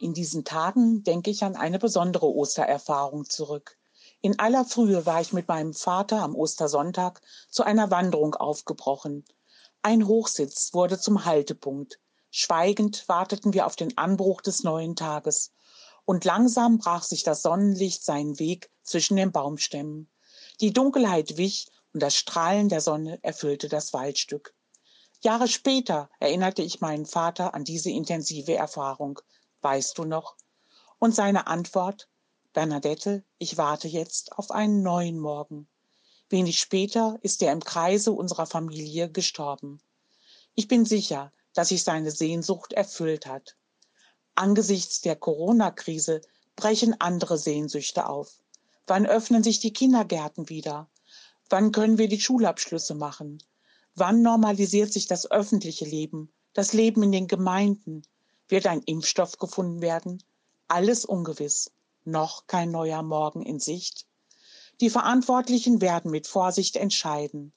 In diesen Tagen denke ich an eine besondere Ostererfahrung zurück. In aller Frühe war ich mit meinem Vater am Ostersonntag zu einer Wanderung aufgebrochen. Ein Hochsitz wurde zum Haltepunkt. Schweigend warteten wir auf den Anbruch des neuen Tages. Und langsam brach sich das Sonnenlicht seinen Weg zwischen den Baumstämmen. Die Dunkelheit wich und das Strahlen der Sonne erfüllte das Waldstück. Jahre später erinnerte ich meinen Vater an diese intensive Erfahrung. Weißt du noch? Und seine Antwort, Bernadette, ich warte jetzt auf einen neuen Morgen. Wenig später ist er im Kreise unserer Familie gestorben. Ich bin sicher, dass sich seine Sehnsucht erfüllt hat. Angesichts der Corona-Krise brechen andere Sehnsüchte auf. Wann öffnen sich die Kindergärten wieder? Wann können wir die Schulabschlüsse machen? Wann normalisiert sich das öffentliche Leben, das Leben in den Gemeinden? Wird ein Impfstoff gefunden werden? Alles ungewiss. Noch kein neuer Morgen in Sicht. Die Verantwortlichen werden mit Vorsicht entscheiden.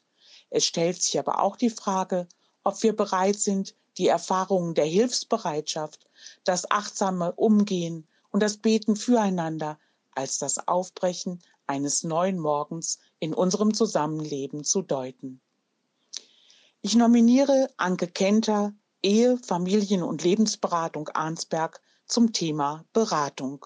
Es stellt sich aber auch die Frage, ob wir bereit sind, die Erfahrungen der Hilfsbereitschaft, das achtsame Umgehen und das Beten füreinander als das Aufbrechen eines neuen Morgens in unserem Zusammenleben zu deuten. Ich nominiere Anke Kenter, Ehe, Familien- und Lebensberatung Arnsberg zum Thema Beratung.